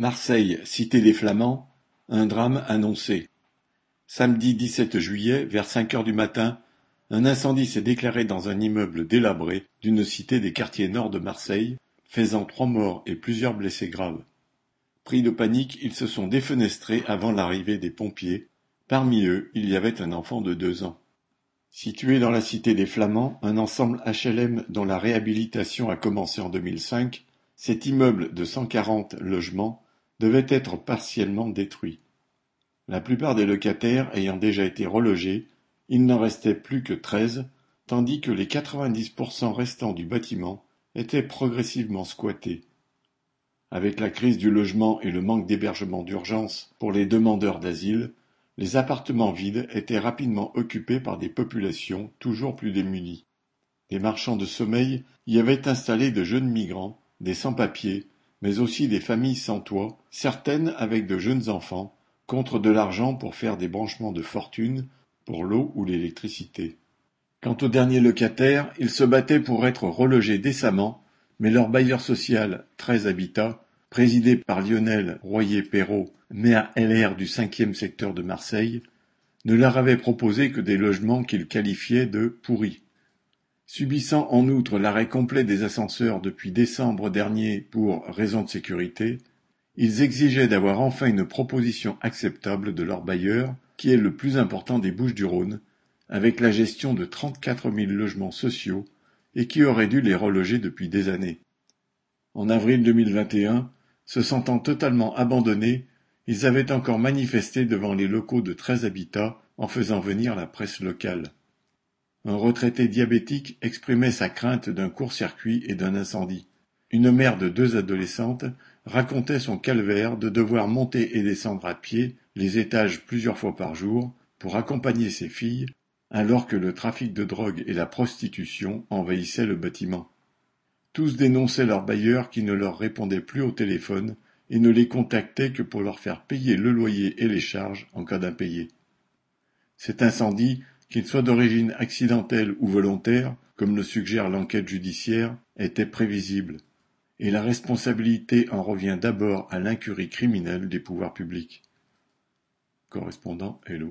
Marseille, cité des Flamands, un drame annoncé. Samedi dix-sept juillet, vers cinq heures du matin, un incendie s'est déclaré dans un immeuble délabré d'une cité des quartiers nord de Marseille, faisant trois morts et plusieurs blessés graves. Pris de panique, ils se sont défenestrés avant l'arrivée des pompiers. Parmi eux, il y avait un enfant de deux ans. Situé dans la cité des Flamands, un ensemble HLM dont la réhabilitation a commencé en 2005, cet immeuble de 140 logements devait être partiellement détruit. La plupart des locataires ayant déjà été relogés, il n'en restait plus que treize, tandis que les 90% restants du bâtiment étaient progressivement squattés. Avec la crise du logement et le manque d'hébergement d'urgence pour les demandeurs d'asile, les appartements vides étaient rapidement occupés par des populations toujours plus démunies. Des marchands de sommeil y avaient installé de jeunes migrants, des sans-papiers, mais aussi des familles sans toit, certaines avec de jeunes enfants, contre de l'argent pour faire des branchements de fortune pour l'eau ou l'électricité. Quant aux derniers locataires, ils se battaient pour être relogés décemment, mais leur bailleur social, Très Habitat, présidé par Lionel Royer-Perrault, maire LR du cinquième secteur de Marseille, ne leur avait proposé que des logements qu'il qualifiait de pourris. Subissant en outre l'arrêt complet des ascenseurs depuis décembre dernier pour raisons de sécurité, ils exigeaient d'avoir enfin une proposition acceptable de leur bailleur, qui est le plus important des Bouches-du-Rhône, avec la gestion de 34 000 logements sociaux et qui aurait dû les reloger depuis des années. En avril 2021, se sentant totalement abandonnés, ils avaient encore manifesté devant les locaux de 13 habitats en faisant venir la presse locale. Un retraité diabétique exprimait sa crainte d'un court-circuit et d'un incendie. Une mère de deux adolescentes racontait son calvaire de devoir monter et descendre à pied les étages plusieurs fois par jour pour accompagner ses filles alors que le trafic de drogue et la prostitution envahissaient le bâtiment. Tous dénonçaient leurs bailleurs qui ne leur répondaient plus au téléphone et ne les contactaient que pour leur faire payer le loyer et les charges en cas d'impayé. Cet incendie qu'il soit d'origine accidentelle ou volontaire, comme le suggère l'enquête judiciaire, était prévisible, et la responsabilité en revient d'abord à l'incurie criminelle des pouvoirs publics. Correspondant Hello.